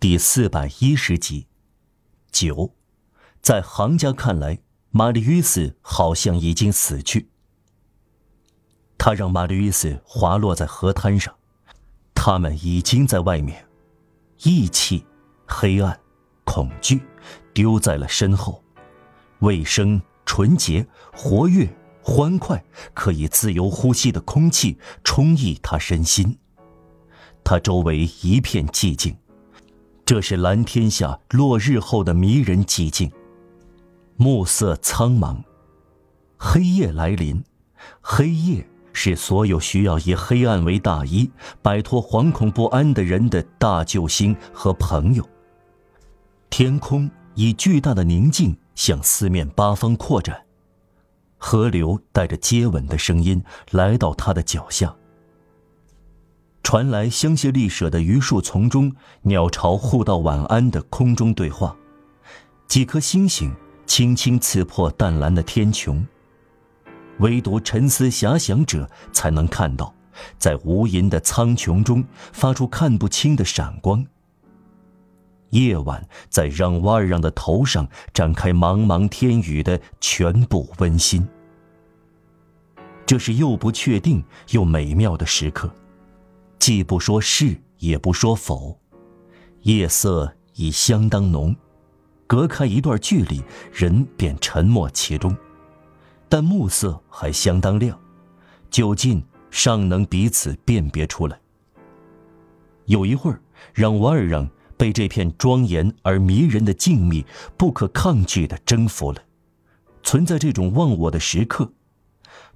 第四百一十集。九，在行家看来，玛丽约斯好像已经死去。他让玛丽约斯滑落在河滩上，他们已经在外面，义气、黑暗、恐惧，丢在了身后。卫生、纯洁、活跃、欢快，可以自由呼吸的空气充溢他身心。他周围一片寂静，这是蓝天下落日后的迷人寂静。暮色苍茫，黑夜来临。黑夜是所有需要以黑暗为大衣、摆脱惶恐不安的人的大救星和朋友。天空以巨大的宁静向四面八方扩展，河流带着接吻的声音来到他的脚下。传来香榭丽舍的榆树丛中鸟巢互道晚安的空中对话，几颗星星轻轻刺破淡蓝的天穹。唯独沉思遐想者才能看到，在无垠的苍穹中发出看不清的闪光。夜晚在让瓦尔让的头上展开茫茫天宇的全部温馨。这是又不确定又美妙的时刻。既不说是，也不说否，夜色已相当浓，隔开一段距离，人便沉默其中。但暮色还相当亮，就近尚能彼此辨别出来。有一会儿，让瓦尔让被这片庄严而迷人的静谧不可抗拒地征服了。存在这种忘我的时刻，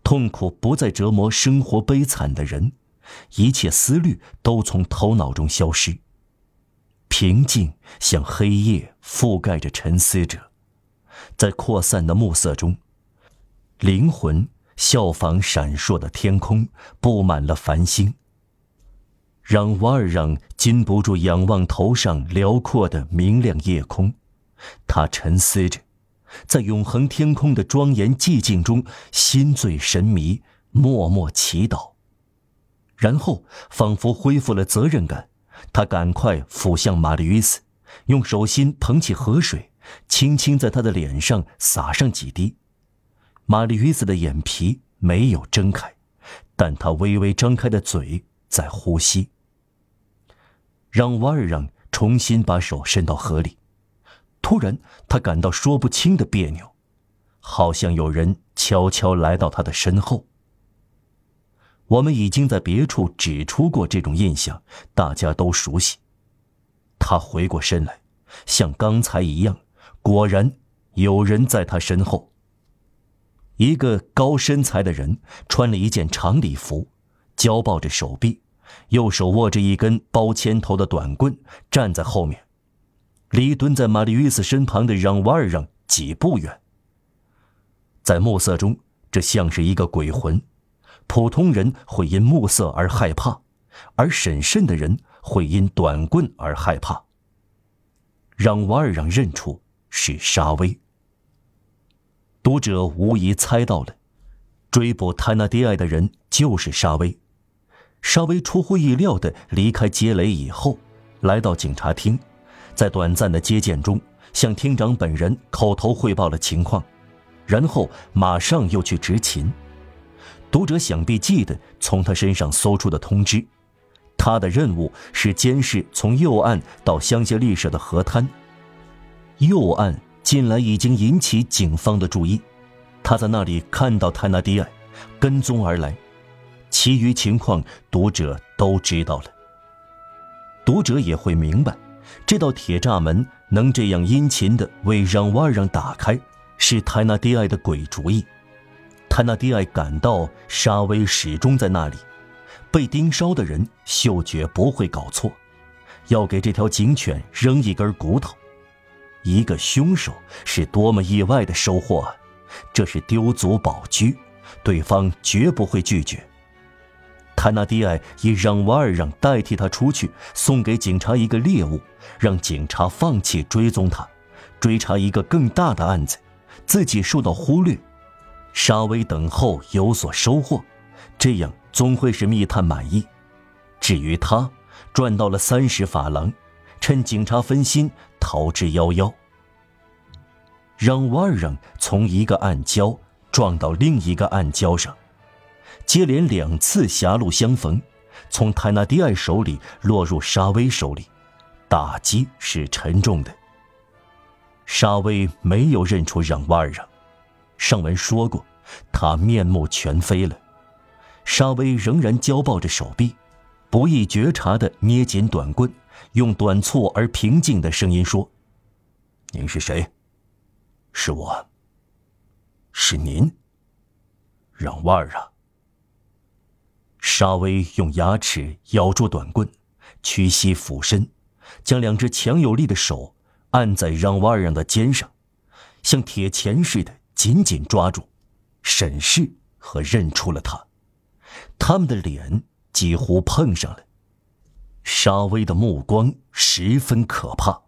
痛苦不再折磨生活悲惨的人。一切思虑都从头脑中消失，平静像黑夜覆盖着沉思者，在扩散的暮色中，灵魂效仿闪烁的天空，布满了繁星。让瓦尔让禁不住仰望头上辽阔的明亮夜空，他沉思着，在永恒天空的庄严寂静中，心醉神迷，默默祈祷。然后，仿佛恢复了责任感，他赶快俯向玛丽·约斯，用手心捧起河水，轻轻在他的脸上洒上几滴。玛丽·约斯的眼皮没有睁开，但他微微张开的嘴在呼吸。让瓦尔让重新把手伸到河里，突然他感到说不清的别扭，好像有人悄悄来到他的身后。我们已经在别处指出过这种印象，大家都熟悉。他回过身来，像刚才一样，果然有人在他身后。一个高身材的人，穿了一件长礼服，交抱着手臂，右手握着一根包铅头的短棍，站在后面，离蹲在玛丽约斯身旁的让瓦尔让几步远。在暮色中，这像是一个鬼魂。普通人会因暮色而害怕，而审慎的人会因短棍而害怕。让瓦尔让认出是沙威。读者无疑猜到了，追捕泰纳迪埃的人就是沙威。沙威出乎意料地离开杰雷以后，来到警察厅，在短暂的接见中向厅长本人口头汇报了情况，然后马上又去执勤。读者想必记得从他身上搜出的通知，他的任务是监视从右岸到香榭丽舍的河滩。右岸近来已经引起警方的注意，他在那里看到泰纳迪埃，跟踪而来。其余情况读者都知道了。读者也会明白，这道铁栅门能这样殷勤地为让瓦让打开，是泰纳迪埃的鬼主意。泰纳迪埃感到沙威始终在那里，被盯梢的人嗅觉不会搞错，要给这条警犬扔一根骨头。一个凶手是多么意外的收获啊！这是丢卒保车，对方绝不会拒绝。泰纳迪埃以让瓦尔让代替他出去，送给警察一个猎物，让警察放弃追踪他，追查一个更大的案子，自己受到忽略。沙威等候有所收获，这样总会使密探满意。至于他赚到了三十法郎，趁警察分心逃之夭夭。让瓦尔让从一个暗礁撞到另一个暗礁上，接连两次狭路相逢，从泰纳迪埃手里落入沙威手里，打击是沉重的。沙威没有认出让瓦尔让，上文说过，他面目全非了。沙威仍然交抱着手臂，不易觉察地捏紧短棍，用短促而平静的声音说：“您是谁？”是我。是您，让腕儿啊！沙威用牙齿咬住短棍，屈膝俯身，将两只强有力的手按在让瓦尔让的肩上，像铁钳似的紧紧抓住，审视和认出了他。他们的脸几乎碰上了。沙威的目光十分可怕。